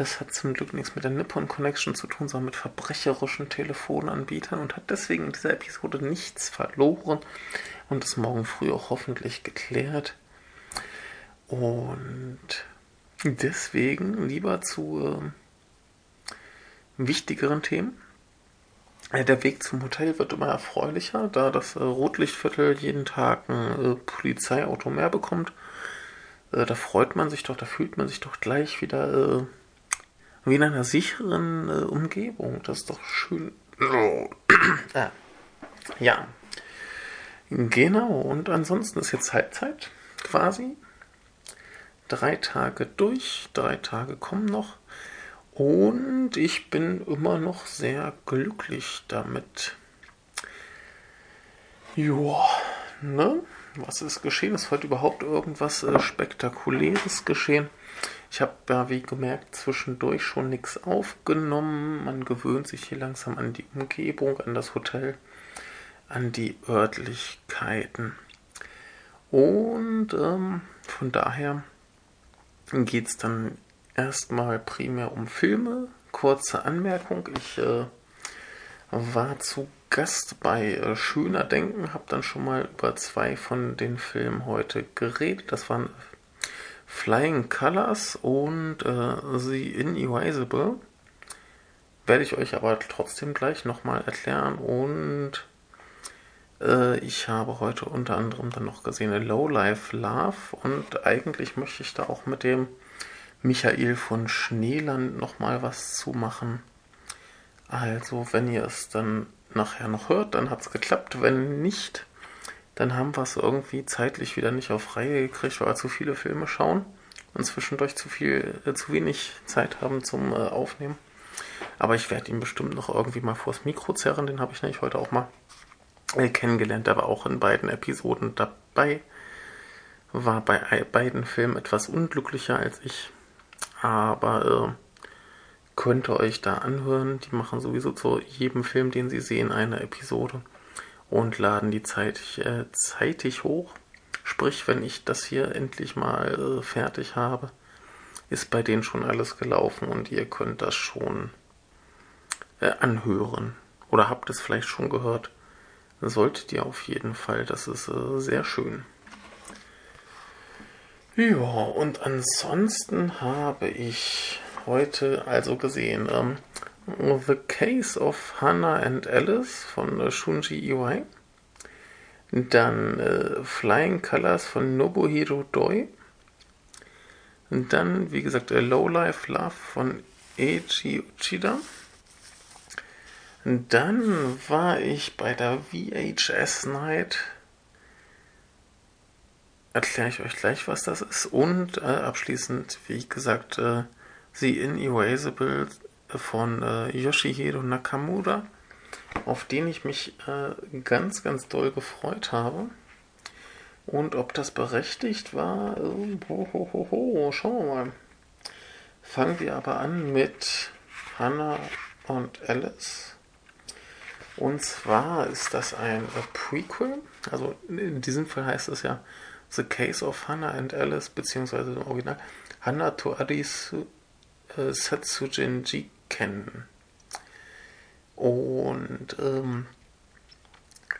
das hat zum Glück nichts mit der Nippon Connection zu tun, sondern mit verbrecherischen Telefonanbietern und hat deswegen in dieser Episode nichts verloren und ist morgen früh auch hoffentlich geklärt. Und deswegen lieber zu äh, wichtigeren Themen. Äh, der Weg zum Hotel wird immer erfreulicher, da das äh, Rotlichtviertel jeden Tag ein äh, Polizeiauto mehr bekommt. Da freut man sich doch, da fühlt man sich doch gleich wieder wie in einer sicheren Umgebung. Das ist doch schön. ah. Ja. Genau, und ansonsten ist jetzt Halbzeit quasi. Drei Tage durch, drei Tage kommen noch. Und ich bin immer noch sehr glücklich damit. Joa, ne? Was ist geschehen? Ist heute überhaupt irgendwas äh, Spektakuläres geschehen? Ich habe ja, wie gemerkt, zwischendurch schon nichts aufgenommen. Man gewöhnt sich hier langsam an die Umgebung, an das Hotel, an die Örtlichkeiten. Und ähm, von daher geht es dann erstmal primär um Filme. Kurze Anmerkung, ich äh, war zu Gast bei äh, Schöner Denken, habe dann schon mal über zwei von den Filmen heute geredet. Das waren Flying Colors und äh, The Inerasable. Werde ich euch aber trotzdem gleich nochmal erklären. Und äh, ich habe heute unter anderem dann noch gesehen Low Life Love. Und eigentlich möchte ich da auch mit dem Michael von Schneeland nochmal was zu machen. Also, wenn ihr es dann nachher noch hört, dann hat es geklappt. Wenn nicht, dann haben wir es irgendwie zeitlich wieder nicht auf Reihe gekriegt, weil wir zu viele Filme schauen und zwischendurch zu viel, äh, zu wenig Zeit haben zum äh, Aufnehmen. Aber ich werde ihn bestimmt noch irgendwie mal vors Mikro zerren. Den habe ich nämlich heute auch mal äh, kennengelernt. Der war auch in beiden Episoden dabei. War bei beiden Filmen etwas unglücklicher als ich aber äh, könnt ihr euch da anhören. Die machen sowieso zu jedem Film, den sie sehen, eine Episode und laden die zeitig, äh, zeitig hoch. Sprich, wenn ich das hier endlich mal äh, fertig habe, ist bei denen schon alles gelaufen und ihr könnt das schon äh, anhören. Oder habt es vielleicht schon gehört. Solltet ihr auf jeden Fall. Das ist äh, sehr schön. Ja, und ansonsten habe ich heute also gesehen ähm, The Case of Hannah and Alice von äh, Shunji Iwai. Dann äh, Flying Colors von Nobuhiro Doi. Und dann, wie gesagt, äh, Low Life Love von Eiji Uchida. Und dann war ich bei der VHS Night erkläre ich euch gleich, was das ist. Und äh, abschließend, wie gesagt, äh, The Inerasable von äh, Yoshihiro Nakamura, auf den ich mich äh, ganz, ganz doll gefreut habe. Und ob das berechtigt war, äh, ho, ho, ho, schauen wir mal. Fangen wir aber an mit Hannah und Alice. Und zwar ist das ein äh, Prequel. Also in diesem Fall heißt es ja The Case of Hannah and Alice, beziehungsweise im Original Hannah to Arisu äh, Satsujin Jiken. Und ähm,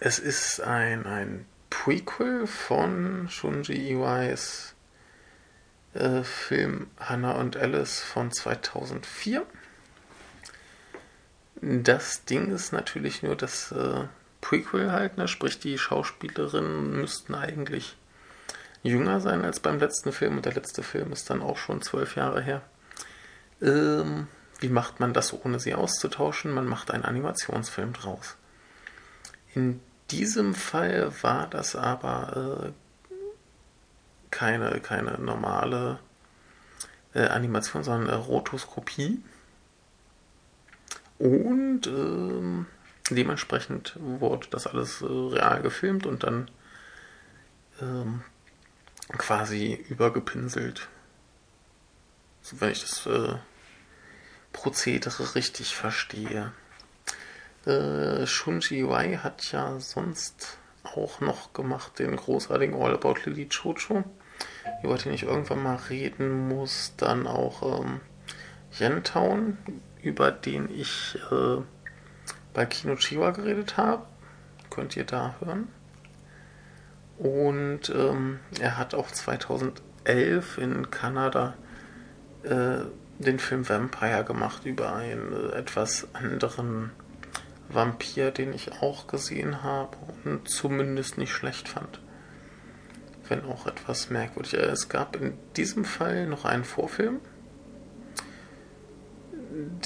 es ist ein, ein Prequel von Shunji Iwais äh, Film Hannah und Alice von 2004. Das Ding ist natürlich nur das äh, Prequel halt, ne? sprich die Schauspielerinnen müssten eigentlich jünger sein als beim letzten Film und der letzte Film ist dann auch schon zwölf Jahre her. Ähm, wie macht man das, ohne sie auszutauschen? Man macht einen Animationsfilm draus. In diesem Fall war das aber äh, keine, keine normale äh, Animation, sondern äh, Rotoskopie. Und ähm, dementsprechend wurde das alles äh, real gefilmt und dann ähm, quasi übergepinselt. So, wenn ich das äh, Prozedere richtig verstehe. Äh, Shunji Wai hat ja sonst auch noch gemacht den großartigen All About Lily Chocho über den ich irgendwann mal reden muss. Dann auch ähm, Yentown, über den ich äh, bei Kino Chiwa geredet habe. Könnt ihr da hören. Und ähm, er hat auch 2011 in Kanada äh, den Film Vampire gemacht über einen äh, etwas anderen Vampir, den ich auch gesehen habe und zumindest nicht schlecht fand. Wenn auch etwas merkwürdig. Äh, es gab in diesem Fall noch einen Vorfilm.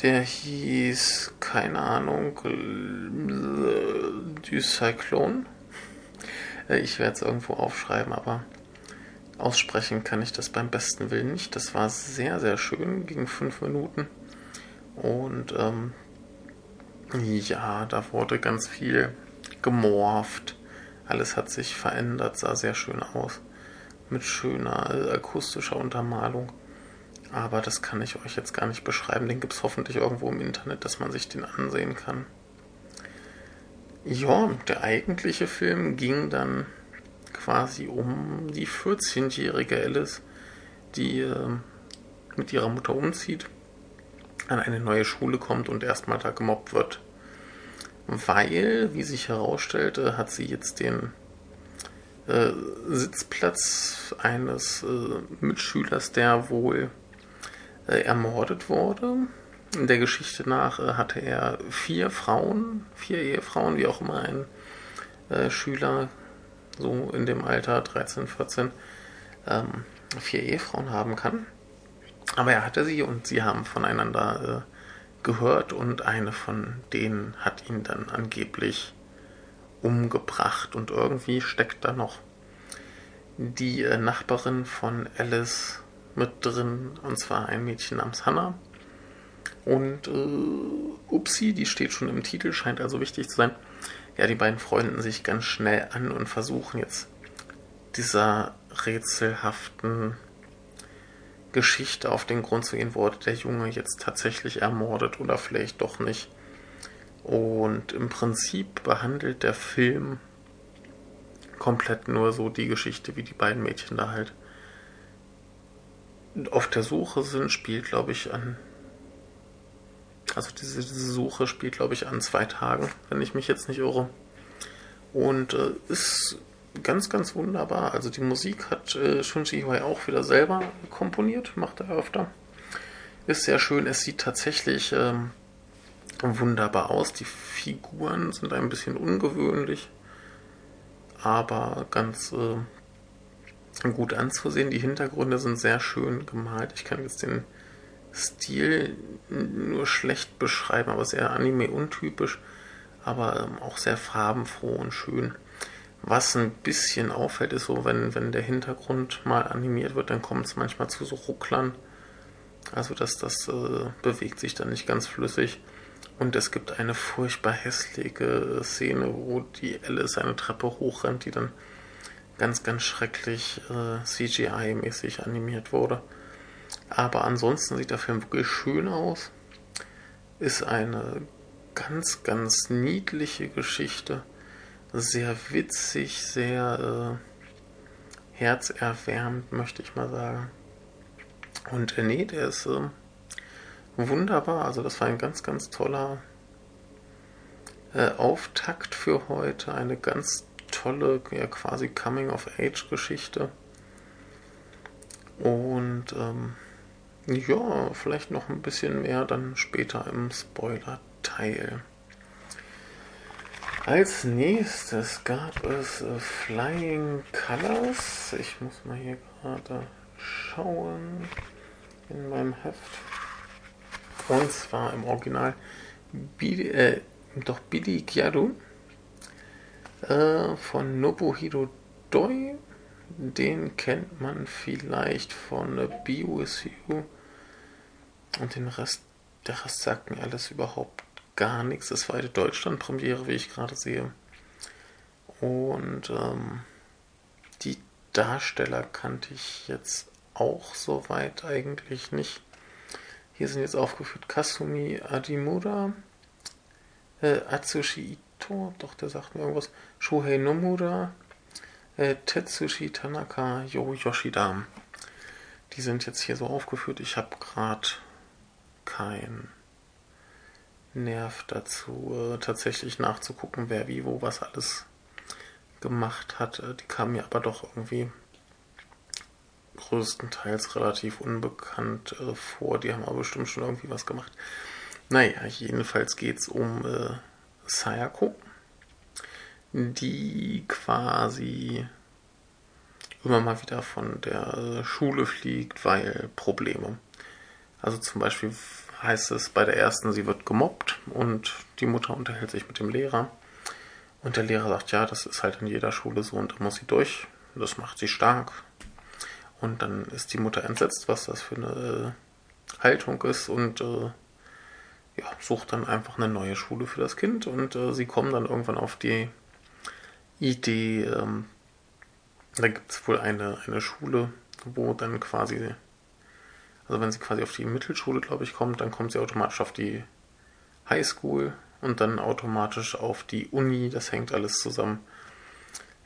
Der hieß, keine Ahnung, Du Cyclone. Äh, ich werde es irgendwo aufschreiben, aber aussprechen kann ich das beim besten Willen nicht. Das war sehr, sehr schön, ging fünf Minuten. Und ähm, ja, da wurde ganz viel gemorpht. Alles hat sich verändert, sah sehr schön aus. Mit schöner äh, akustischer Untermalung. Aber das kann ich euch jetzt gar nicht beschreiben. Den gibt es hoffentlich irgendwo im Internet, dass man sich den ansehen kann. Ja, der eigentliche Film ging dann quasi um die 14-jährige Alice, die äh, mit ihrer Mutter umzieht, an eine neue Schule kommt und erstmal da gemobbt wird. Weil, wie sich herausstellte, hat sie jetzt den äh, Sitzplatz eines äh, Mitschülers, der wohl äh, ermordet wurde. In der Geschichte nach äh, hatte er vier Frauen, vier Ehefrauen, wie auch immer ein äh, Schüler so in dem Alter 13, 14, ähm, vier Ehefrauen haben kann. Aber er hatte sie und sie haben voneinander äh, gehört und eine von denen hat ihn dann angeblich umgebracht und irgendwie steckt da noch die äh, Nachbarin von Alice mit drin und zwar ein Mädchen namens Hannah. Und äh, Upsi, die steht schon im Titel, scheint also wichtig zu sein ja, die beiden freunden sich ganz schnell an und versuchen jetzt dieser rätselhaften Geschichte auf den Grund zu gehen, wurde der Junge jetzt tatsächlich ermordet oder vielleicht doch nicht. Und im Prinzip behandelt der Film komplett nur so die Geschichte, wie die beiden Mädchen da halt auf der Suche sind, spielt, glaube ich, an also diese, diese Suche spielt, glaube ich, an zwei Tagen, wenn ich mich jetzt nicht irre. Und äh, ist ganz, ganz wunderbar. Also die Musik hat äh, Shunji Iwai auch wieder selber komponiert, macht er öfter. Ist sehr schön. Es sieht tatsächlich ähm, wunderbar aus. Die Figuren sind ein bisschen ungewöhnlich, aber ganz äh, gut anzusehen. Die Hintergründe sind sehr schön gemalt. Ich kann jetzt den Stil nur schlecht beschreiben, aber sehr anime-untypisch, aber ähm, auch sehr farbenfroh und schön. Was ein bisschen auffällt, ist so, wenn, wenn der Hintergrund mal animiert wird, dann kommt es manchmal zu so Rucklern. Also dass das äh, bewegt sich dann nicht ganz flüssig. Und es gibt eine furchtbar hässliche Szene, wo die Alice eine Treppe hochrennt, die dann ganz, ganz schrecklich äh, CGI-mäßig animiert wurde. Aber ansonsten sieht der Film wirklich schön aus. Ist eine ganz, ganz niedliche Geschichte. Sehr witzig, sehr äh, herzerwärmend, möchte ich mal sagen. Und äh, nee, der ist äh, wunderbar. Also das war ein ganz, ganz toller äh, Auftakt für heute. Eine ganz tolle, ja quasi Coming-of-Age-Geschichte. Und ähm, ja, vielleicht noch ein bisschen mehr dann später im Spoiler-Teil. Als nächstes gab es äh, Flying Colors. Ich muss mal hier gerade schauen in meinem Heft. Und zwar im Original Bidi, äh, doch Billy Gyadu äh, von Nobuhiro Doi den kennt man vielleicht von Be. Und den Rest, der Rest sagt mir alles überhaupt gar nichts. Das war eine Deutschland-Premiere, wie ich gerade sehe. Und ähm, die Darsteller kannte ich jetzt auch soweit eigentlich nicht. Hier sind jetzt aufgeführt Kasumi Adimura, äh, Atsushi Ito, doch der sagt mir irgendwas, Shuhei Nomura, äh, Tetsushi Tanaka, Yo Yoshida. Die sind jetzt hier so aufgeführt. Ich habe gerade keinen Nerv dazu, äh, tatsächlich nachzugucken, wer wie wo was alles gemacht hat. Äh, die kamen mir aber doch irgendwie größtenteils relativ unbekannt äh, vor. Die haben aber bestimmt schon irgendwie was gemacht. Naja, jedenfalls geht es um äh, Sayako, die quasi immer mal wieder von der Schule fliegt, weil Probleme. Also zum Beispiel heißt es bei der ersten, sie wird gemobbt und die Mutter unterhält sich mit dem Lehrer. Und der Lehrer sagt, ja, das ist halt in jeder Schule so und da muss sie durch. Das macht sie stark. Und dann ist die Mutter entsetzt, was das für eine äh, Haltung ist und äh, ja, sucht dann einfach eine neue Schule für das Kind. Und äh, sie kommen dann irgendwann auf die Idee, ähm, da gibt es wohl eine, eine Schule, wo dann quasi, also wenn sie quasi auf die Mittelschule, glaube ich, kommt, dann kommt sie automatisch auf die Highschool und dann automatisch auf die Uni. Das hängt alles zusammen.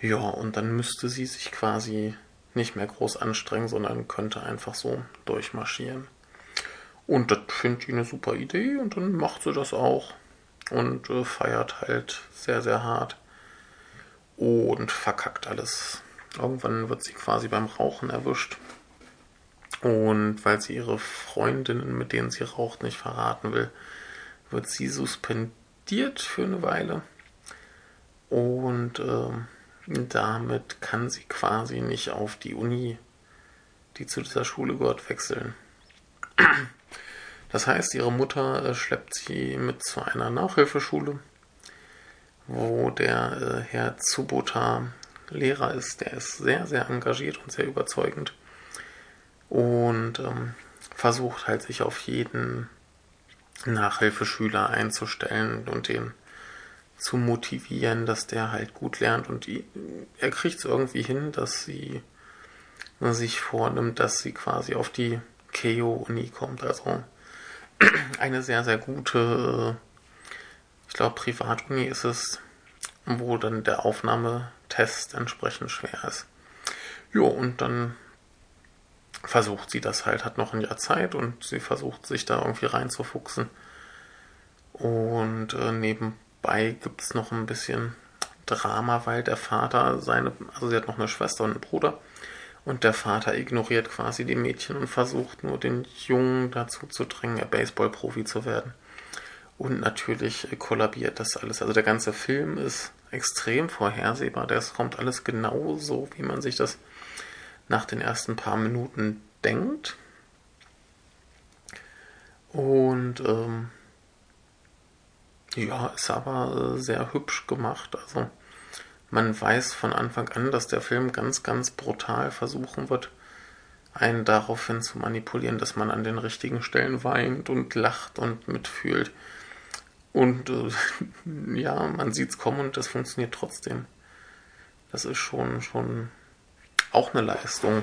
Ja, und dann müsste sie sich quasi nicht mehr groß anstrengen, sondern könnte einfach so durchmarschieren. Und das finde ich eine super Idee und dann macht sie das auch und äh, feiert halt sehr, sehr hart und verkackt alles Irgendwann wird sie quasi beim Rauchen erwischt. Und weil sie ihre Freundinnen, mit denen sie raucht, nicht verraten will, wird sie suspendiert für eine Weile. Und äh, damit kann sie quasi nicht auf die Uni, die zu dieser Schule gehört, wechseln. Das heißt, ihre Mutter äh, schleppt sie mit zu einer Nachhilfeschule, wo der äh, Herr Tsubota Lehrer ist. Der ist sehr, sehr engagiert und sehr überzeugend und ähm, versucht halt sich auf jeden Nachhilfeschüler einzustellen und den zu motivieren, dass der halt gut lernt und die, er kriegt es irgendwie hin, dass sie sich vornimmt, dass sie quasi auf die Keio-Uni kommt. Also eine sehr, sehr gute, ich glaube, Privatuni ist es, wo dann der Aufnahmetest entsprechend schwer ist. Jo, und dann versucht sie das halt, hat noch ein Jahr Zeit und sie versucht sich da irgendwie reinzufuchsen. Und äh, nebenbei gibt es noch ein bisschen Drama, weil der Vater seine, also sie hat noch eine Schwester und einen Bruder und der Vater ignoriert quasi die Mädchen und versucht nur den Jungen dazu zu drängen, Baseballprofi zu werden. Und natürlich kollabiert das alles. Also der ganze Film ist extrem vorhersehbar. Das kommt alles genau so, wie man sich das nach den ersten paar Minuten denkt. Und ähm, ja, ist aber äh, sehr hübsch gemacht. Also man weiß von Anfang an, dass der Film ganz, ganz brutal versuchen wird, einen daraufhin zu manipulieren, dass man an den richtigen Stellen weint und lacht und mitfühlt. Und äh, ja, man sieht es kommen und das funktioniert trotzdem. Das ist schon, schon auch eine Leistung.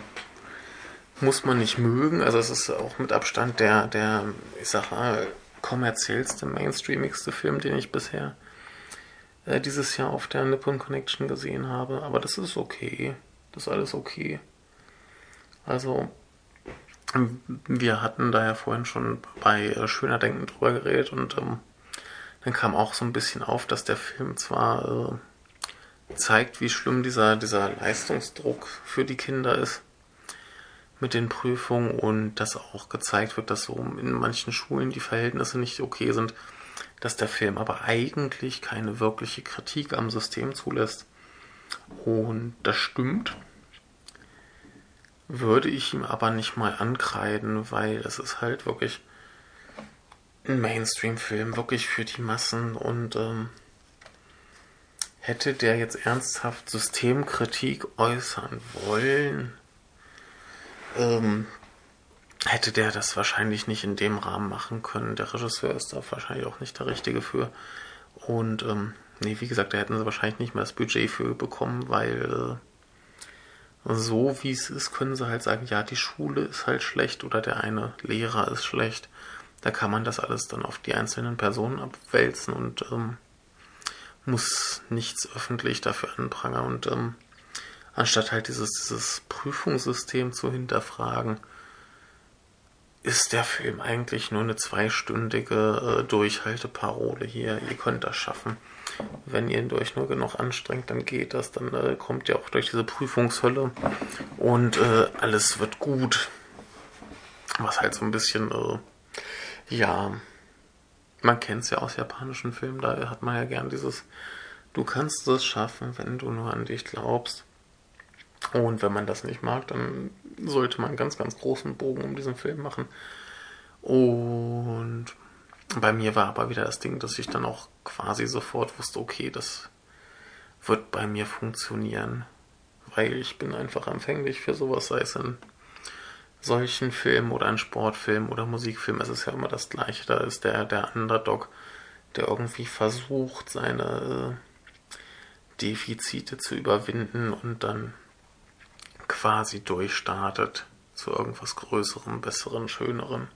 Muss man nicht mögen. Also es ist auch mit Abstand der, der, ich sag mal, kommerziellste, mainstreamigste Film, den ich bisher äh, dieses Jahr auf der Nippon Connection gesehen habe. Aber das ist okay. Das ist alles okay. Also, wir hatten da ja vorhin schon bei äh, Schöner Denken drüber geredet und ähm, dann kam auch so ein bisschen auf, dass der Film zwar äh, zeigt, wie schlimm dieser, dieser Leistungsdruck für die Kinder ist mit den Prüfungen und dass auch gezeigt wird, dass so in manchen Schulen die Verhältnisse nicht okay sind, dass der Film aber eigentlich keine wirkliche Kritik am System zulässt. Und das stimmt. Würde ich ihm aber nicht mal ankreiden, weil es ist halt wirklich ein Mainstream-Film, wirklich für die Massen und ähm, hätte der jetzt ernsthaft Systemkritik äußern wollen, ähm, hätte der das wahrscheinlich nicht in dem Rahmen machen können. Der Regisseur ist da wahrscheinlich auch nicht der Richtige für. Und ähm, nee, wie gesagt, da hätten sie wahrscheinlich nicht mehr das Budget für bekommen, weil äh, so wie es ist, können sie halt sagen, ja, die Schule ist halt schlecht oder der eine Lehrer ist schlecht. Da kann man das alles dann auf die einzelnen Personen abwälzen und ähm, muss nichts öffentlich dafür anprangern. Und ähm, anstatt halt dieses, dieses Prüfungssystem zu hinterfragen, ist der Film eigentlich nur eine zweistündige äh, Durchhalteparole hier. Ihr könnt das schaffen. Wenn ihr euch nur genug anstrengt, dann geht das. Dann äh, kommt ihr auch durch diese Prüfungshölle und äh, alles wird gut. Was halt so ein bisschen, äh, ja, man kennt es ja aus japanischen Filmen, da hat man ja gern dieses, du kannst es schaffen, wenn du nur an dich glaubst. Und wenn man das nicht mag, dann sollte man einen ganz, ganz großen Bogen um diesen Film machen. Und bei mir war aber wieder das Ding, dass ich dann auch quasi sofort wusste, okay, das wird bei mir funktionieren. Weil ich bin einfach empfänglich für sowas, sei es in solchen Filmen oder ein Sportfilm oder Musikfilm. Es ist ja immer das Gleiche. Da ist der, der Underdog, der irgendwie versucht, seine äh, Defizite zu überwinden und dann quasi durchstartet zu irgendwas Größerem, Besseren, Schönerem.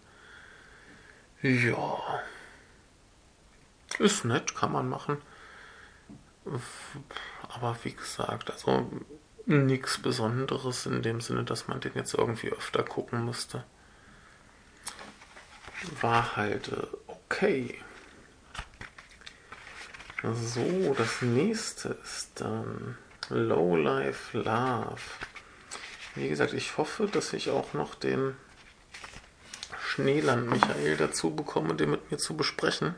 Ja. Ist nett, kann man machen. Aber wie gesagt, also nichts Besonderes in dem Sinne, dass man den jetzt irgendwie öfter gucken musste. War halt äh, okay. So, das nächste ist dann Low Life Love. Wie gesagt, ich hoffe, dass ich auch noch den Schneeland Michael dazu bekomme, den mit mir zu besprechen.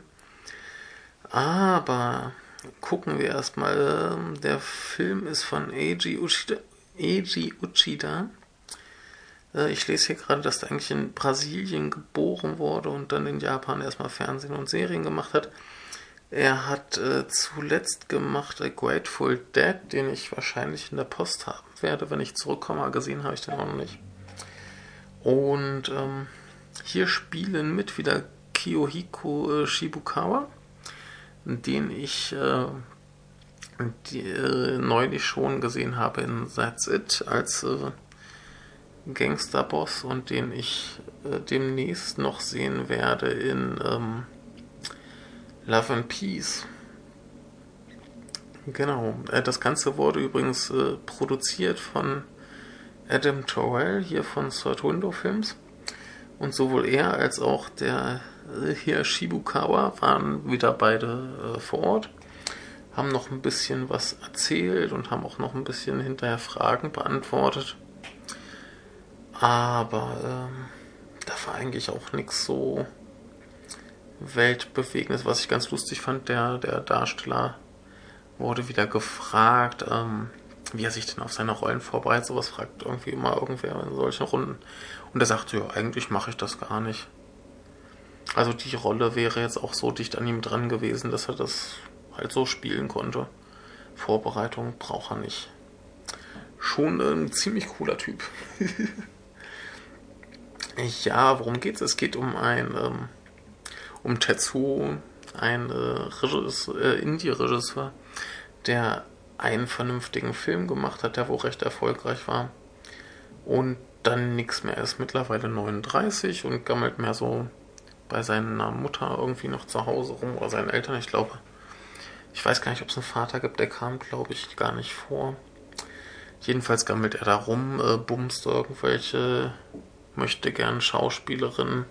Aber gucken wir erstmal. Ähm, der Film ist von Eiji Uchida. Eiji Uchida. Äh, ich lese hier gerade, dass er eigentlich in Brasilien geboren wurde und dann in Japan erstmal Fernsehen und Serien gemacht hat. Er hat äh, zuletzt gemacht A Grateful Dead, den ich wahrscheinlich in der Post haben werde, wenn ich zurückkomme. Gesehen habe ich den auch noch nicht. Und ähm, hier spielen mit wieder Kiyohiko äh, Shibukawa, den ich äh, die, äh, neulich schon gesehen habe in That's It als äh, Gangsterboss und den ich äh, demnächst noch sehen werde in ähm, Love and Peace. Genau. Äh, das Ganze wurde übrigens äh, produziert von Adam Torrell hier von Third Window Films. Und sowohl er als auch der hier Shibukawa waren wieder beide äh, vor Ort, haben noch ein bisschen was erzählt und haben auch noch ein bisschen hinterher Fragen beantwortet. Aber ähm, da war eigentlich auch nichts so Weltbewegendes, was ich ganz lustig fand. Der, der Darsteller wurde wieder gefragt, ähm, wie er sich denn auf seine Rollen vorbereitet. Sowas fragt irgendwie immer irgendwer in solchen Runden. Und er sagte, ja, eigentlich mache ich das gar nicht. Also die Rolle wäre jetzt auch so dicht an ihm dran gewesen, dass er das halt so spielen konnte. Vorbereitung braucht er nicht. Schon ein ziemlich cooler Typ. ja, worum geht's? Es geht um ein ähm, um Tetsuo, ein äh, äh, Indie-Regisseur, der einen vernünftigen Film gemacht hat, der wohl recht erfolgreich war. Und dann nichts mehr ist. Mittlerweile 39 und gammelt mehr so bei seiner Mutter irgendwie noch zu Hause rum oder seinen Eltern, ich glaube. Ich weiß gar nicht, ob es einen Vater gibt, der kam, glaube ich, gar nicht vor. Jedenfalls gammelt er da rum, äh, bumst irgendwelche, möchte gern Schauspielerinnen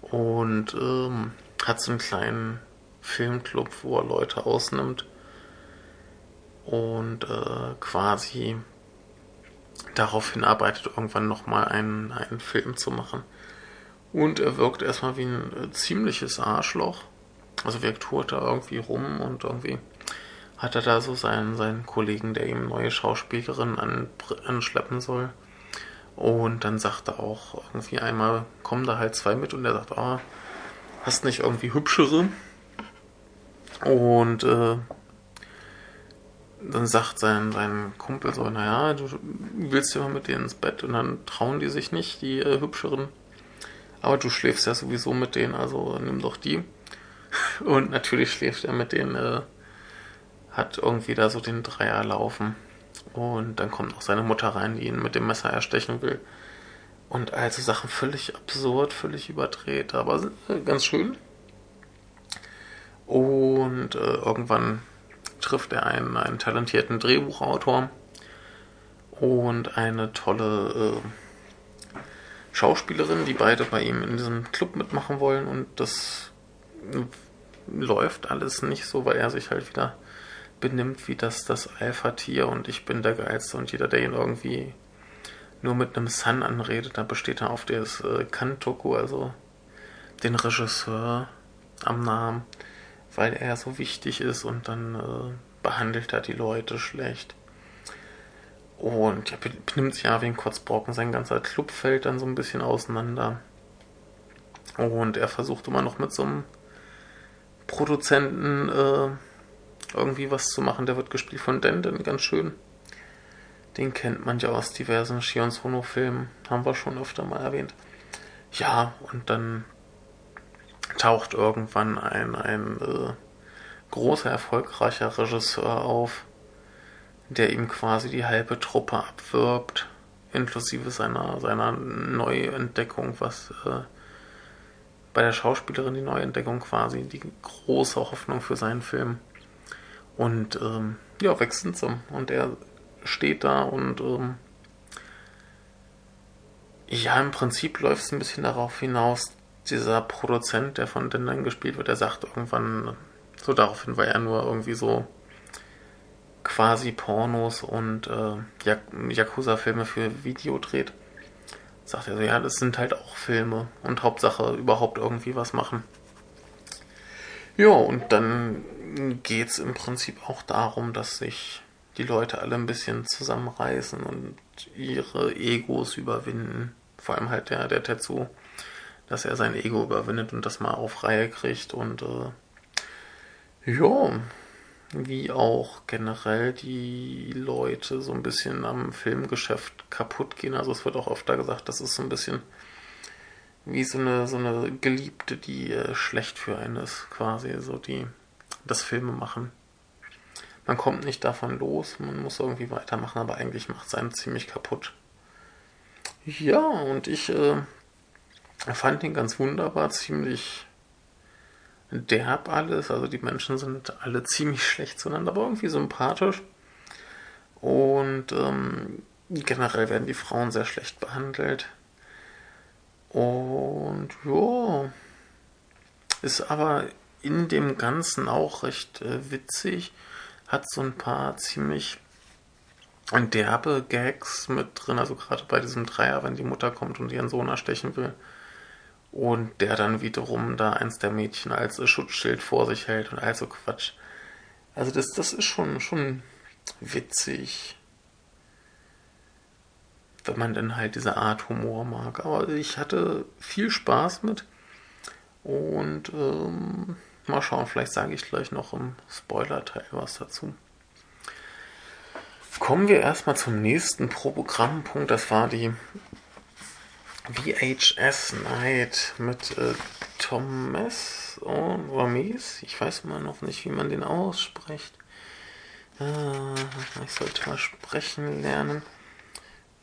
und ähm, hat so einen kleinen Filmclub, wo er Leute ausnimmt und äh, quasi darauf hinarbeitet, irgendwann nochmal einen, einen Film zu machen. Und er wirkt erstmal wie ein äh, ziemliches Arschloch. Also wirkt tourt da irgendwie rum und irgendwie hat er da so seinen, seinen Kollegen, der ihm neue Schauspielerinnen an, anschleppen soll. Und dann sagt er auch irgendwie einmal, kommen da halt zwei mit und er sagt, ah, hast nicht irgendwie hübschere? Und äh, dann sagt sein, sein Kumpel so, naja, du willst ja mal mit denen ins Bett und dann trauen die sich nicht, die äh, hübscheren. Aber du schläfst ja sowieso mit denen, also nimm doch die. Und natürlich schläft er mit denen, äh, hat irgendwie da so den Dreier laufen. Und dann kommt noch seine Mutter rein, die ihn mit dem Messer erstechen will. Und also Sachen völlig absurd, völlig überdreht, aber ganz schön. Und äh, irgendwann trifft er einen, einen talentierten Drehbuchautor und eine tolle äh, Schauspielerinnen, die beide bei ihm in diesem Club mitmachen wollen und das läuft alles nicht so, weil er sich halt wieder benimmt wie das, das Alpha-Tier und ich bin der Geilste und jeder, der ihn irgendwie nur mit einem Sun anredet, da besteht er auf das äh, Kantoku, also den Regisseur am Namen, weil er so wichtig ist und dann äh, behandelt er die Leute schlecht. Und er benimmt sich ja wie ein Kotzbrocken, sein ganzer Club fällt dann so ein bisschen auseinander. Und er versucht immer noch mit so einem Produzenten äh, irgendwie was zu machen. Der wird gespielt von Denden, ganz schön. Den kennt man ja aus diversen Shion Sono-Filmen. Haben wir schon öfter mal erwähnt. Ja, und dann taucht irgendwann ein, ein äh, großer, erfolgreicher Regisseur auf, der ihm quasi die halbe Truppe abwirbt, inklusive seiner, seiner Neuentdeckung, was äh, bei der Schauspielerin die Neuentdeckung quasi, die große Hoffnung für seinen Film. Und ähm, ja, sind sie. Und er steht da und ähm, ja, im Prinzip läuft es ein bisschen darauf hinaus, dieser Produzent, der von Dendan gespielt wird, der sagt irgendwann so daraufhin, weil er nur irgendwie so quasi Pornos und äh, Yakuza-Filme für Video dreht, sagt er so, ja, das sind halt auch Filme und Hauptsache überhaupt irgendwie was machen. Ja, und dann geht es im Prinzip auch darum, dass sich die Leute alle ein bisschen zusammenreißen und ihre Egos überwinden. Vor allem halt der, der Tetsu dass er sein Ego überwindet und das mal auf Reihe kriegt und äh, ja, wie auch generell die Leute so ein bisschen am Filmgeschäft kaputt gehen. Also es wird auch öfter gesagt, das ist so ein bisschen wie so eine, so eine Geliebte, die äh, schlecht für einen ist, quasi, so die das Filme machen. Man kommt nicht davon los, man muss irgendwie weitermachen, aber eigentlich macht es einen ziemlich kaputt. Ja, und ich äh, fand ihn ganz wunderbar, ziemlich derb alles. Also die Menschen sind alle ziemlich schlecht zueinander, aber irgendwie sympathisch. Und ähm, generell werden die Frauen sehr schlecht behandelt. Und ja, ist aber in dem Ganzen auch recht äh, witzig. Hat so ein paar ziemlich derbe Gags mit drin. Also gerade bei diesem Dreier, wenn die Mutter kommt und ihren Sohn erstechen will und der dann wiederum da eins der Mädchen als Schutzschild vor sich hält und also Quatsch. Also das, das ist schon, schon witzig, wenn man dann halt diese Art Humor mag. Aber ich hatte viel Spaß mit und ähm, mal schauen, vielleicht sage ich gleich noch im Spoiler-Teil was dazu. Kommen wir erstmal zum nächsten Programmpunkt. Das war die VHS Night mit äh, Thomas und Ramis. Ich weiß mal noch nicht, wie man den ausspricht. Äh, ich sollte mal sprechen lernen.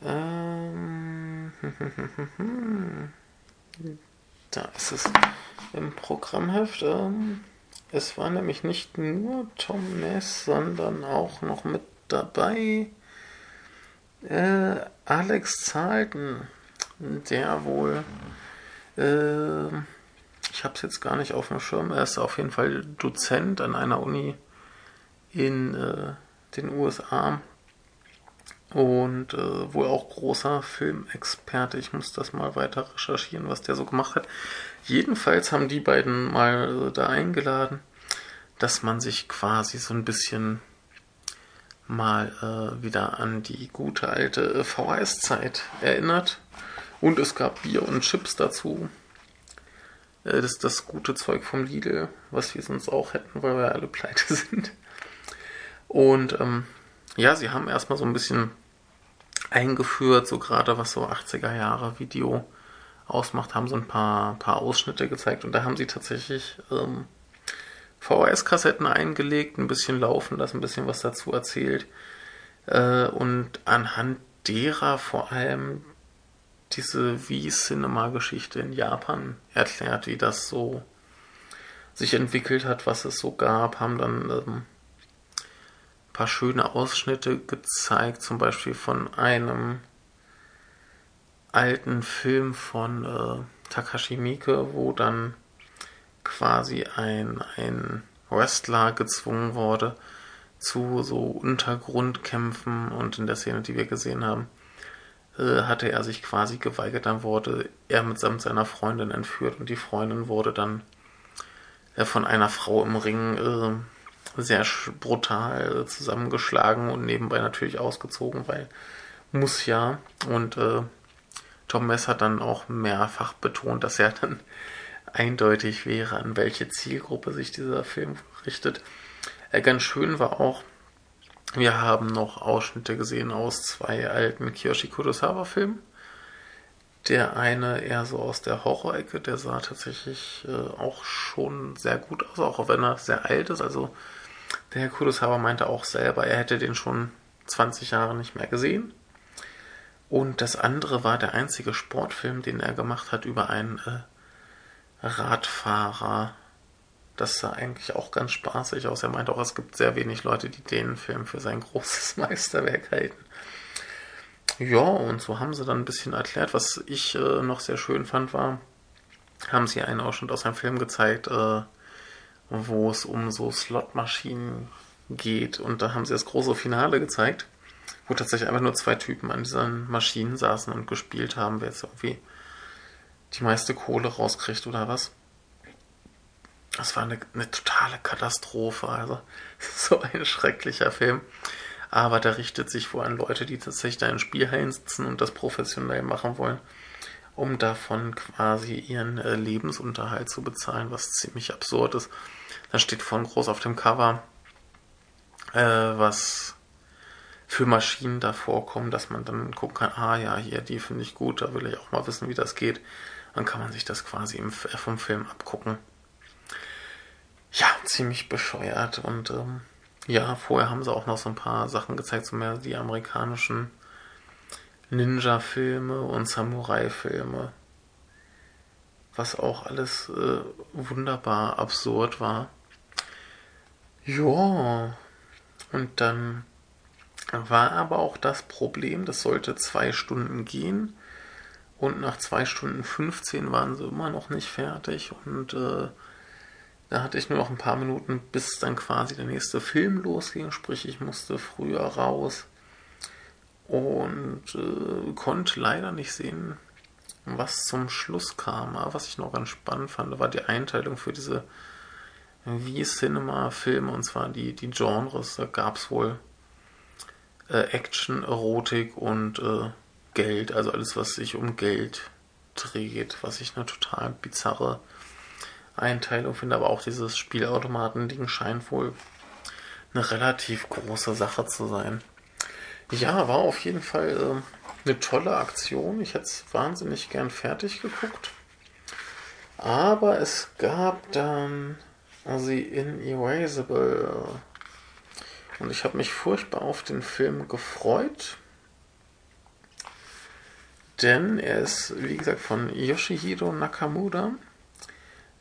Ähm, da ist es im Programmheft. Ähm, es war nämlich nicht nur Thomas, sondern auch noch mit dabei äh, Alex Zalten der wohl, äh, ich habe es jetzt gar nicht auf dem Schirm, er ist auf jeden Fall Dozent an einer Uni in äh, den USA und äh, wohl auch großer Filmexperte. Ich muss das mal weiter recherchieren, was der so gemacht hat. Jedenfalls haben die beiden mal äh, da eingeladen, dass man sich quasi so ein bisschen mal äh, wieder an die gute alte äh, VHS-Zeit erinnert und es gab Bier und Chips dazu. Äh, das ist das gute Zeug vom Lidl, was wir sonst auch hätten, weil wir alle pleite sind. Und ähm, ja, sie haben erstmal so ein bisschen eingeführt, so gerade was so 80er Jahre Video ausmacht, haben so ein paar, paar Ausschnitte gezeigt und da haben sie tatsächlich ähm, VHS-Kassetten eingelegt, ein bisschen laufen lassen, ein bisschen was dazu erzählt äh, und anhand derer vor allem diese Wii-Cinema-Geschichte in Japan erklärt, wie das so sich entwickelt hat, was es so gab, haben dann ähm, ein paar schöne Ausschnitte gezeigt, zum Beispiel von einem alten Film von äh, Takashi Miike, wo dann quasi ein, ein Wrestler gezwungen wurde zu so Untergrundkämpfen und in der Szene, die wir gesehen haben, äh, hatte er sich quasi geweigert, dann wurde er mitsamt seiner Freundin entführt und die Freundin wurde dann äh, von einer Frau im Ring äh, sehr brutal zusammengeschlagen und nebenbei natürlich ausgezogen, weil muss ja. Und Tom Mess hat dann auch mehrfach betont, dass er dann eindeutig wäre, an welche Zielgruppe sich dieser Film richtet. Ganz schön war auch, wir haben noch Ausschnitte gesehen aus zwei alten Kiyoshi Kurosawa-Filmen. Der eine eher so aus der Horror-Ecke, der sah tatsächlich äh, auch schon sehr gut aus, auch wenn er sehr alt ist. Also der Herr Kurosawa meinte auch selber, er hätte den schon 20 Jahre nicht mehr gesehen. Und das andere war der einzige Sportfilm, den er gemacht hat über einen äh, Radfahrer. Das sah eigentlich auch ganz spaßig aus. Er meinte auch, es gibt sehr wenig Leute, die den Film für sein großes Meisterwerk halten. Ja, und so haben sie dann ein bisschen erklärt. Was ich äh, noch sehr schön fand, war, haben sie einen Ausschnitt aus einem Film gezeigt, äh, wo es um so Slotmaschinen geht. Und da haben sie das große Finale gezeigt wo tatsächlich einfach nur zwei Typen an diesen Maschinen saßen und gespielt haben, wer jetzt irgendwie die meiste Kohle rauskriegt oder was. Das war eine, eine totale Katastrophe, also so ein schrecklicher Film. Aber der richtet sich vor an Leute, die tatsächlich da in Spielhallen sitzen und das professionell machen wollen, um davon quasi ihren äh, Lebensunterhalt zu bezahlen, was ziemlich absurd ist. Da steht von groß auf dem Cover, äh, was für Maschinen da vorkommen, dass man dann gucken kann, ah ja, hier, die finde ich gut, da will ich auch mal wissen, wie das geht. Dann kann man sich das quasi im, äh, vom Film abgucken. Ja, ziemlich bescheuert. Und ähm, ja, vorher haben sie auch noch so ein paar Sachen gezeigt, so mehr die amerikanischen Ninja-Filme und Samurai-Filme. Was auch alles äh, wunderbar absurd war. Ja, und dann war aber auch das Problem, das sollte zwei Stunden gehen und nach zwei Stunden 15 waren sie immer noch nicht fertig und äh, da hatte ich nur noch ein paar Minuten, bis dann quasi der nächste Film losging, sprich ich musste früher raus und äh, konnte leider nicht sehen, was zum Schluss kam. Aber was ich noch ganz spannend fand, war die Einteilung für diese V-Cinema-Filme und zwar die, die Genres. Da gab es wohl äh, Action, Erotik und äh, Geld, also alles, was sich um Geld dreht, was ich eine total bizarre Einteilung finde, aber auch dieses Spielautomaten-Ding scheint wohl eine relativ große Sache zu sein. Ja, war auf jeden Fall äh, eine tolle Aktion. Ich hätte es wahnsinnig gern fertig geguckt. Aber es gab dann also in Erasable und ich habe mich furchtbar auf den Film gefreut. Denn er ist, wie gesagt, von Yoshihiro Nakamura,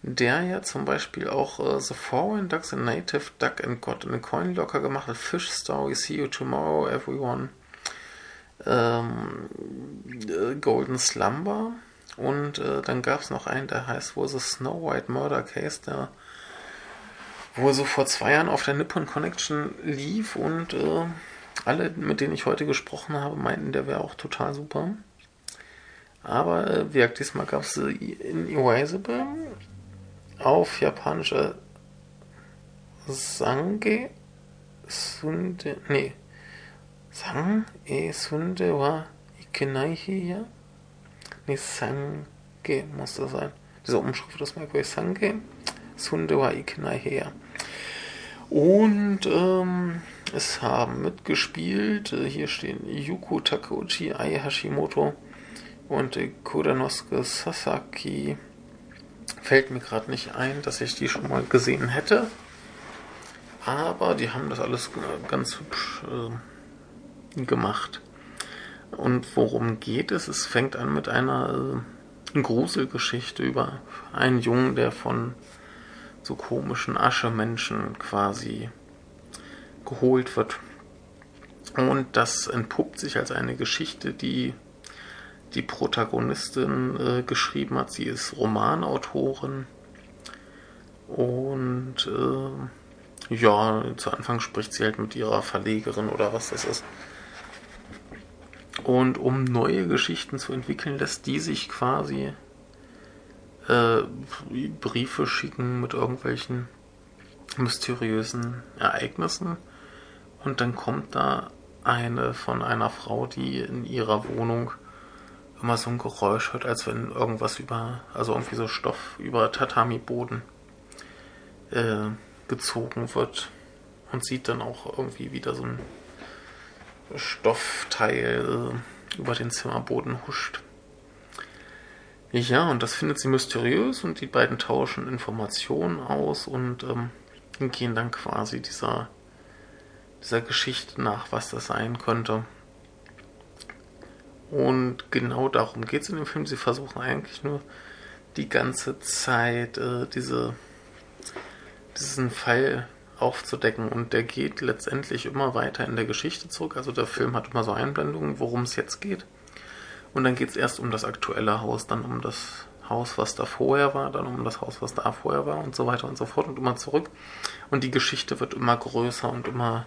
der ja zum Beispiel auch uh, The Foreign Ducks, A Native Duck and God in a Coin Locker gemacht hat, Fish Story, See You Tomorrow, Everyone, ähm, äh, Golden Slumber. Und äh, dann gab es noch einen, der heißt wohl The Snow White Murder Case, der wo er so vor zwei Jahren auf der Nippon Connection lief und äh, alle, mit denen ich heute gesprochen habe, meinten, der wäre auch total super. Aber äh, wie gesagt, diesmal gab es in Erasable auf japanischer Sange Sunde, nee, Sang e Sunde wa ikenai hiya? Nee, Sange muss das sein. Diese Umschrift ist merkwürdig. Sange Sunde wa ikenai hiya. Und ähm, es haben mitgespielt, äh, hier stehen Yuko Takeuchi, Ai Hashimoto und äh, Kodanosuke Sasaki. Fällt mir gerade nicht ein, dass ich die schon mal gesehen hätte. Aber die haben das alles ganz hübsch äh, gemacht. Und worum geht es? Es fängt an mit einer äh, Gruselgeschichte über einen Jungen, der von so komischen Aschemenschen quasi geholt wird. Und das entpuppt sich als eine Geschichte, die die Protagonistin äh, geschrieben hat. Sie ist Romanautorin und äh, ja, zu Anfang spricht sie halt mit ihrer Verlegerin oder was das ist. Und um neue Geschichten zu entwickeln, lässt die sich quasi äh, Briefe schicken mit irgendwelchen mysteriösen Ereignissen. Und dann kommt da eine von einer Frau, die in ihrer Wohnung immer so ein Geräusch hört, als wenn irgendwas über, also irgendwie so Stoff über Tatami-Boden äh, gezogen wird und sieht dann auch irgendwie wieder so ein Stoffteil äh, über den Zimmerboden huscht. Ja, und das findet sie mysteriös und die beiden tauschen Informationen aus und ähm, gehen dann quasi dieser, dieser Geschichte nach, was das sein könnte. Und genau darum geht es in dem Film. Sie versuchen eigentlich nur die ganze Zeit äh, diese, diesen Fall aufzudecken und der geht letztendlich immer weiter in der Geschichte zurück. Also der Film hat immer so Einblendungen, worum es jetzt geht. Und dann geht es erst um das aktuelle Haus, dann um das Haus, was da vorher war, dann um das Haus, was da vorher war und so weiter und so fort und immer zurück. Und die Geschichte wird immer größer und immer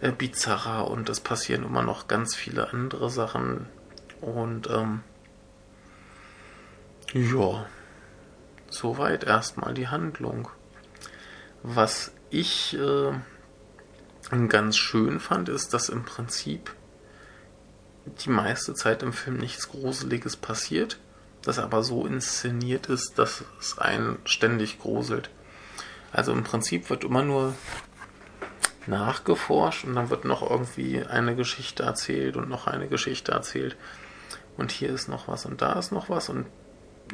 äh, bizarrer und es passieren immer noch ganz viele andere Sachen. Und ähm, ja, soweit erstmal die Handlung. Was ich äh, ganz schön fand, ist, dass im Prinzip die meiste Zeit im Film nichts Gruseliges passiert, das aber so inszeniert ist, dass es einen ständig gruselt. Also im Prinzip wird immer nur nachgeforscht und dann wird noch irgendwie eine Geschichte erzählt und noch eine Geschichte erzählt. Und hier ist noch was und da ist noch was und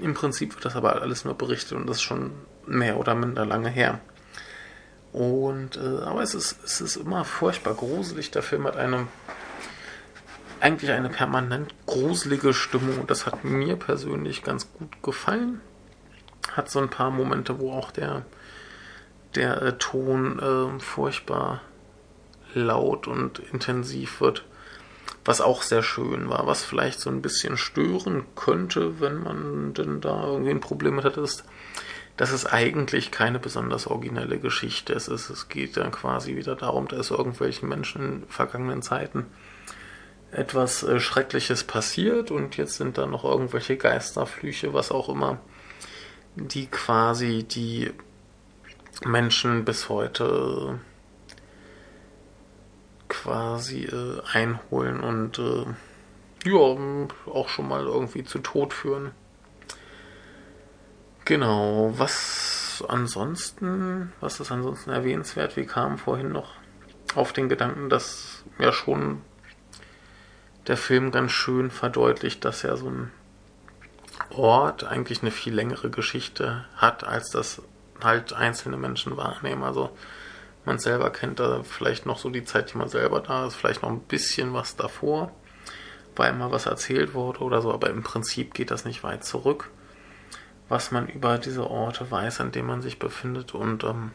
im Prinzip wird das aber alles nur berichtet und das ist schon mehr oder minder lange her. Und äh, aber es ist, es ist immer furchtbar gruselig. Der Film hat eine eigentlich eine permanent gruselige Stimmung und das hat mir persönlich ganz gut gefallen. Hat so ein paar Momente, wo auch der der äh, Ton äh, furchtbar laut und intensiv wird, was auch sehr schön war, was vielleicht so ein bisschen stören könnte, wenn man denn da irgendwie ein Problem mit hat, ist, dass es eigentlich keine besonders originelle Geschichte ist. Es geht dann quasi wieder darum, dass irgendwelchen Menschen in vergangenen Zeiten etwas äh, Schreckliches passiert und jetzt sind da noch irgendwelche Geisterflüche, was auch immer, die quasi die Menschen bis heute quasi äh, einholen und äh, ja, auch schon mal irgendwie zu Tod führen. Genau, was ansonsten, was ist ansonsten erwähnenswert? Wir kamen vorhin noch auf den Gedanken, dass ja schon der Film ganz schön verdeutlicht, dass er so ein Ort eigentlich eine viel längere Geschichte hat, als das halt einzelne Menschen wahrnehmen. Also man selber kennt da vielleicht noch so die Zeit, die man selber da ist, vielleicht noch ein bisschen was davor, weil mal was erzählt wurde oder so, aber im Prinzip geht das nicht weit zurück, was man über diese Orte weiß, an denen man sich befindet und ähm,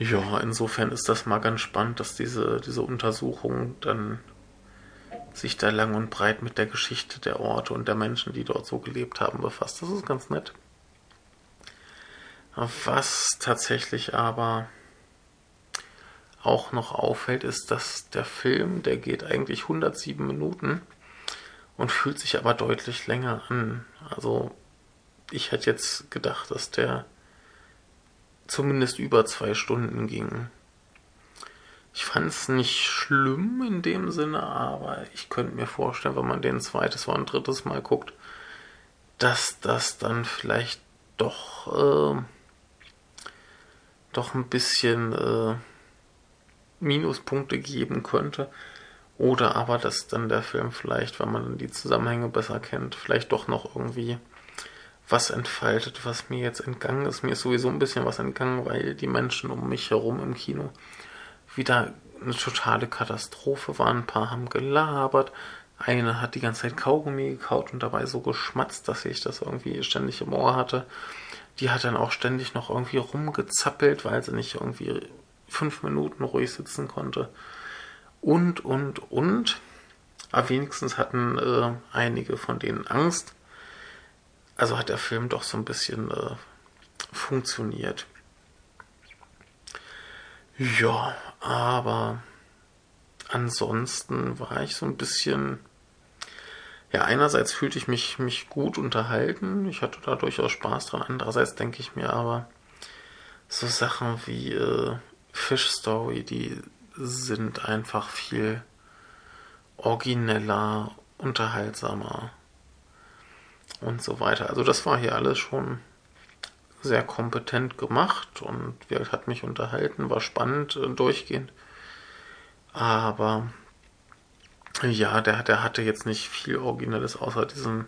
ja, insofern ist das mal ganz spannend, dass diese, diese Untersuchung dann sich da lang und breit mit der Geschichte der Orte und der Menschen, die dort so gelebt haben, befasst. Das ist ganz nett. Was tatsächlich aber auch noch auffällt, ist, dass der Film, der geht eigentlich 107 Minuten und fühlt sich aber deutlich länger an. Also ich hätte jetzt gedacht, dass der zumindest über zwei Stunden ging. Ich fand es nicht schlimm in dem Sinne, aber ich könnte mir vorstellen, wenn man den zweites oder ein drittes Mal guckt, dass das dann vielleicht doch äh, doch ein bisschen äh, Minuspunkte geben könnte. Oder aber, dass dann der Film vielleicht, wenn man die Zusammenhänge besser kennt, vielleicht doch noch irgendwie was entfaltet, was mir jetzt entgangen ist. Mir ist sowieso ein bisschen was entgangen, weil die Menschen um mich herum im Kino wieder eine totale Katastrophe waren. Ein paar haben gelabert. Eine hat die ganze Zeit Kaugummi gekaut und dabei so geschmatzt, dass ich das irgendwie ständig im Ohr hatte. Die hat dann auch ständig noch irgendwie rumgezappelt, weil sie nicht irgendwie fünf Minuten ruhig sitzen konnte. Und, und, und. Aber wenigstens hatten äh, einige von denen Angst. Also hat der Film doch so ein bisschen äh, funktioniert. Ja, aber ansonsten war ich so ein bisschen. Ja, einerseits fühlte ich mich, mich gut unterhalten. Ich hatte da durchaus Spaß dran. Andererseits denke ich mir aber, so Sachen wie äh, Fish Story, die sind einfach viel origineller, unterhaltsamer und so weiter. Also das war hier alles schon sehr kompetent gemacht und hat mich unterhalten, war spannend äh, durchgehend. Aber ja, der, der hatte jetzt nicht viel Originelles außer diesem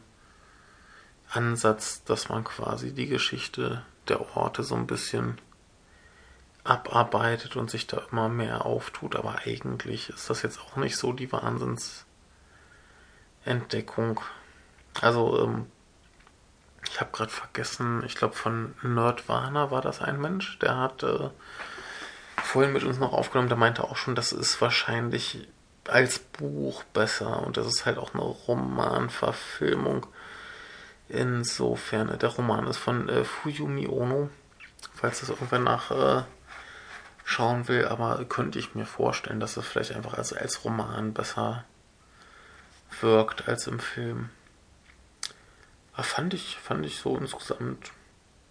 Ansatz, dass man quasi die Geschichte der Orte so ein bisschen abarbeitet und sich da immer mehr auftut. Aber eigentlich ist das jetzt auch nicht so die Wahnsinnsentdeckung. Also, ähm, ich habe gerade vergessen, ich glaube von Nerdwana war das ein Mensch, der hat äh, vorhin mit uns noch aufgenommen, der meinte auch schon, das ist wahrscheinlich als Buch besser und das ist halt auch eine Romanverfilmung. Insofern, der Roman ist von äh, Fuyumi Ono, falls das irgendwer nach äh, will, aber könnte ich mir vorstellen, dass es vielleicht einfach als, als Roman besser wirkt als im Film. Aber fand ich, fand ich so insgesamt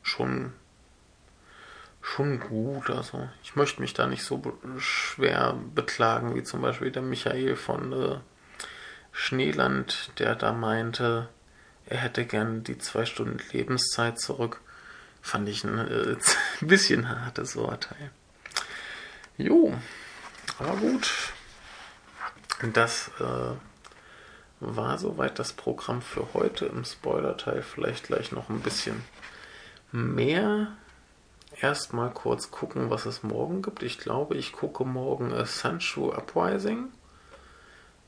schon, schon gut. Also ich möchte mich da nicht so schwer beklagen, wie zum Beispiel der Michael von äh, Schneeland, der da meinte, er hätte gern die zwei Stunden Lebenszeit zurück. Fand ich ein, äh, bisschen hartes Urteil. Jo, aber gut. Das äh, war soweit das Programm für heute im Spoiler-Teil. Vielleicht gleich noch ein bisschen mehr. Erstmal kurz gucken, was es morgen gibt. Ich glaube, ich gucke morgen äh, Sancho Uprising,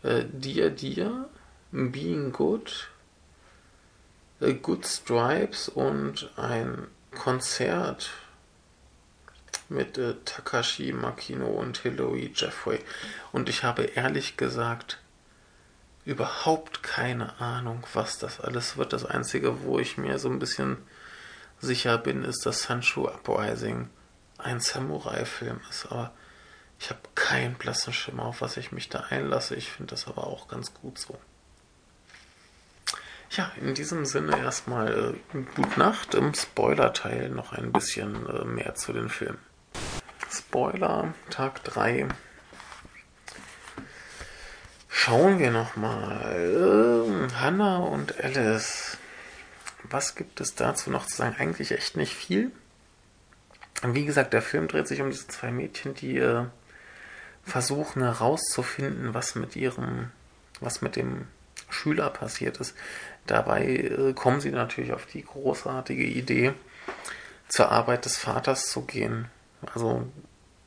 äh, Dear Dear, Being Good, äh, Good Stripes und ein Konzert mit äh, Takashi Makino und Hilary Jeffrey. Und ich habe ehrlich gesagt überhaupt keine Ahnung, was das alles wird. Das Einzige, wo ich mir so ein bisschen sicher bin, ist, dass Sancho Uprising ein Samurai-Film ist. Aber ich habe keinen blassen Schimmer, auf was ich mich da einlasse. Ich finde das aber auch ganz gut so. Ja, in diesem Sinne erstmal äh, Gute Nacht. Im Spoiler-Teil noch ein bisschen äh, mehr zu den Filmen. Spoiler, Tag 3. Schauen wir nochmal. Hannah und Alice. Was gibt es dazu noch zu sagen? Eigentlich echt nicht viel. Wie gesagt, der Film dreht sich um diese zwei Mädchen, die äh, versuchen herauszufinden, was mit ihrem, was mit dem Schüler passiert ist. Dabei äh, kommen sie natürlich auf die großartige Idee, zur Arbeit des Vaters zu gehen. Also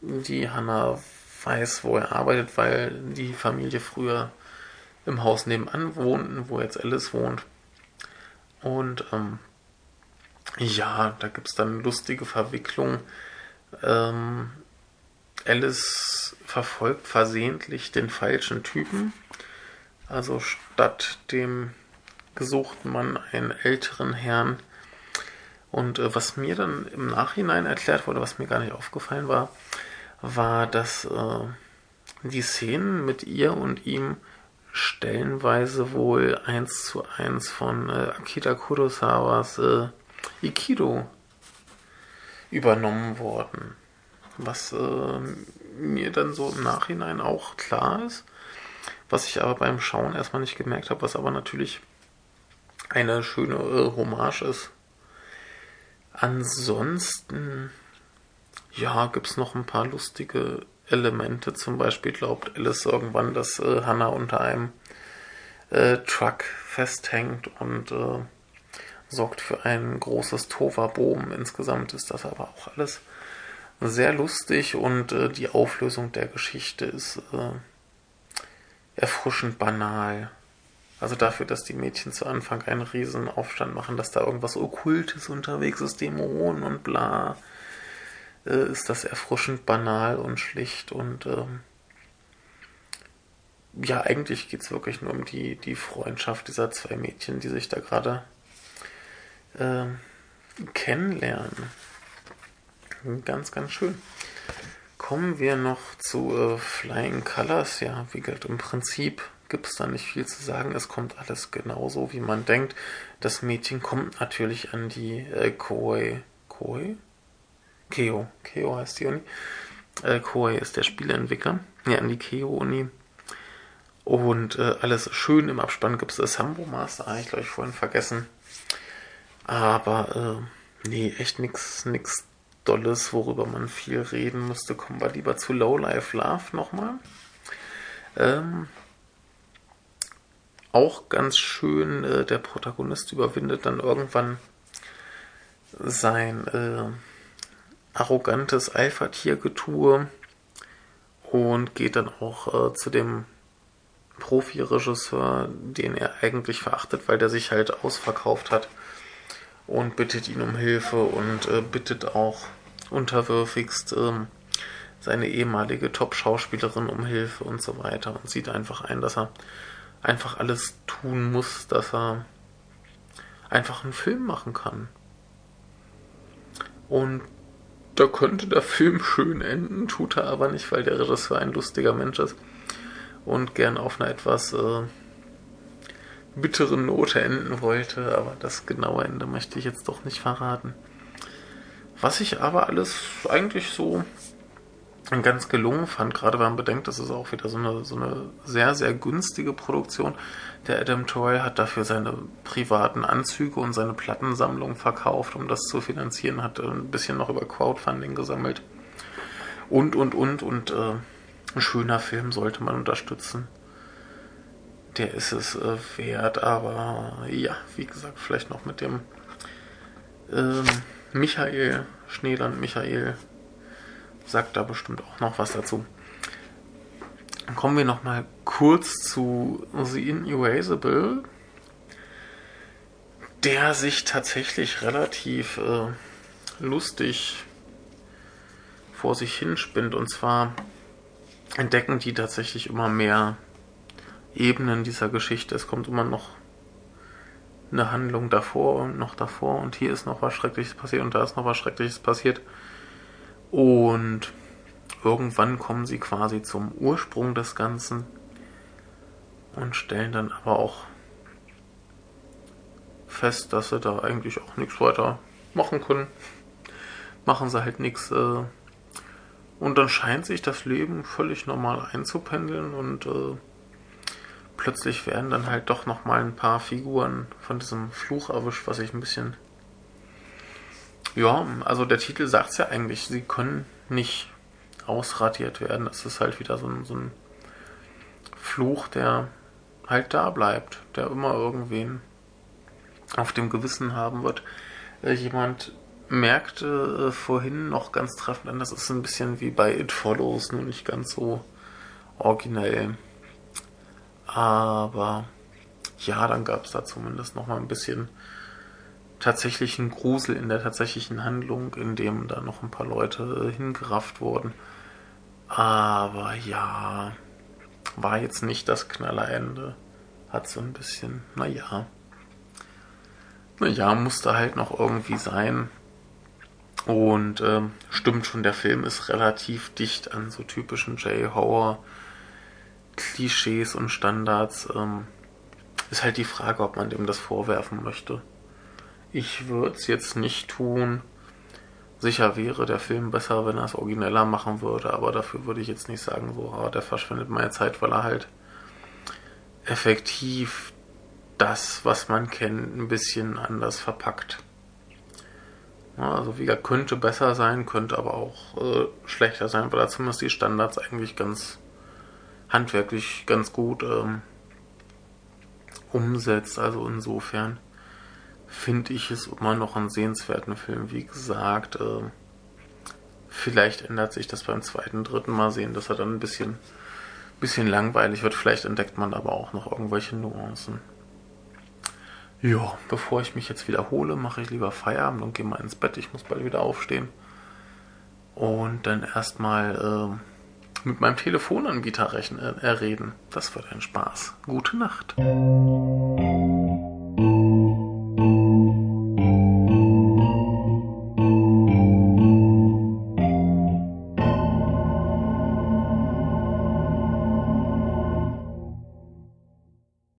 die Hannah weiß, wo er arbeitet, weil die Familie früher im Haus nebenan wohnten, wo jetzt Alice wohnt. Und ähm, ja, da gibt es dann lustige Verwicklungen. Ähm, Alice verfolgt versehentlich den falschen Typen. Also statt dem gesuchten Mann einen älteren Herrn, und äh, was mir dann im Nachhinein erklärt wurde, was mir gar nicht aufgefallen war, war, dass äh, die Szenen mit ihr und ihm stellenweise wohl eins zu eins von äh, Akira Kurosawas äh, Ikido übernommen worden. Was äh, mir dann so im Nachhinein auch klar ist, was ich aber beim Schauen erstmal nicht gemerkt habe, was aber natürlich eine schöne äh, Hommage ist Ansonsten, ja, gibt es noch ein paar lustige Elemente. Zum Beispiel glaubt Alice irgendwann, dass äh, Hannah unter einem äh, Truck festhängt und äh, sorgt für ein großes Toverboom. Insgesamt ist das aber auch alles sehr lustig und äh, die Auflösung der Geschichte ist äh, erfrischend banal. Also dafür, dass die Mädchen zu Anfang einen riesen Aufstand machen, dass da irgendwas Okkultes unterwegs ist, Dämonen und bla, äh, ist das erfrischend banal und schlicht und ähm, ja, eigentlich geht es wirklich nur um die, die Freundschaft dieser zwei Mädchen, die sich da gerade äh, kennenlernen. Ganz, ganz schön. Kommen wir noch zu äh, Flying Colors. Ja, wie gesagt, im Prinzip gibt es da nicht viel zu sagen. Es kommt alles genauso, wie man denkt. Das Mädchen kommt natürlich an die äh, Koei. Koei? Keo. Keo heißt die Uni. Äh, Koei ist der Spieleentwickler. Ja, an die Keo-Uni. Und äh, alles schön im Abspann gibt es das Sambo Master. Ah, ich glaube, ich vorhin vergessen. Aber äh, nee, echt nichts nix Dolles, worüber man viel reden müsste. Kommen wir lieber zu Low Life Love nochmal. Ähm, auch ganz schön, äh, der Protagonist überwindet dann irgendwann sein äh, arrogantes Alpha-Tier-Getue und geht dann auch äh, zu dem Profi-Regisseur, den er eigentlich verachtet, weil der sich halt ausverkauft hat und bittet ihn um Hilfe und äh, bittet auch unterwürfigst ähm, seine ehemalige Top-Schauspielerin um Hilfe und so weiter und sieht einfach ein, dass er einfach alles tun muss, dass er einfach einen Film machen kann. Und da könnte der Film schön enden, tut er aber nicht, weil der Regisseur ein lustiger Mensch ist und gern auf einer etwas äh, bitteren Note enden wollte, aber das genaue Ende möchte ich jetzt doch nicht verraten. Was ich aber alles eigentlich so ganz gelungen fand, gerade wenn man bedenkt, das ist auch wieder so eine, so eine sehr, sehr günstige Produktion. Der Adam Troy hat dafür seine privaten Anzüge und seine Plattensammlung verkauft, um das zu finanzieren, hat ein bisschen noch über Crowdfunding gesammelt. Und, und, und, und äh, ein schöner Film sollte man unterstützen. Der ist es äh, wert, aber ja, wie gesagt, vielleicht noch mit dem ähm, Michael, Schneeland Michael, sagt da bestimmt auch noch was dazu. Dann kommen wir noch mal kurz zu The Inerasable, der sich tatsächlich relativ äh, lustig vor sich hinspinnt. Und zwar entdecken die tatsächlich immer mehr Ebenen dieser Geschichte. Es kommt immer noch eine Handlung davor und noch davor und hier ist noch was Schreckliches passiert und da ist noch was Schreckliches passiert. Und irgendwann kommen sie quasi zum Ursprung des Ganzen und stellen dann aber auch fest, dass sie da eigentlich auch nichts weiter machen können. Machen sie halt nichts. Äh, und dann scheint sich das Leben völlig normal einzupendeln und äh, plötzlich werden dann halt doch nochmal ein paar Figuren von diesem Fluch erwischt, was ich ein bisschen ja, also der Titel sagt es ja eigentlich, sie können nicht ausradiert werden. Das ist halt wieder so ein, so ein Fluch, der halt da bleibt, der immer irgendwen auf dem Gewissen haben wird. Äh, jemand merkte äh, vorhin noch ganz treffend an, das ist ein bisschen wie bei It Follows, nur nicht ganz so originell. Aber ja, dann gab es da zumindest noch mal ein bisschen tatsächlichen Grusel in der tatsächlichen Handlung, in dem da noch ein paar Leute äh, hingerafft wurden. Aber ja, war jetzt nicht das Knallerende. Hat so ein bisschen, naja. Naja, musste halt noch irgendwie sein. Und ähm, stimmt schon, der Film ist relativ dicht an so typischen J-Horror Klischees und Standards. Ähm, ist halt die Frage, ob man dem das vorwerfen möchte. Ich würde es jetzt nicht tun. Sicher wäre der Film besser, wenn er es origineller machen würde, aber dafür würde ich jetzt nicht sagen, so, oh, der verschwendet meine Zeit, weil er halt effektiv das, was man kennt, ein bisschen anders verpackt. Also wie gesagt, könnte besser sein, könnte aber auch äh, schlechter sein, weil er zumindest die Standards eigentlich ganz handwerklich ganz gut ähm, umsetzt. Also insofern finde ich es immer noch einen sehenswerten Film. Wie gesagt, äh, vielleicht ändert sich das beim zweiten, dritten Mal sehen, dass er dann ein bisschen, bisschen langweilig wird. Vielleicht entdeckt man aber auch noch irgendwelche Nuancen. Ja, bevor ich mich jetzt wiederhole, mache ich lieber Feierabend und gehe mal ins Bett. Ich muss bald wieder aufstehen. Und dann erstmal mit meinem Telefonanbieter rechnen, äh, reden. Das wird ein Spaß. Gute Nacht.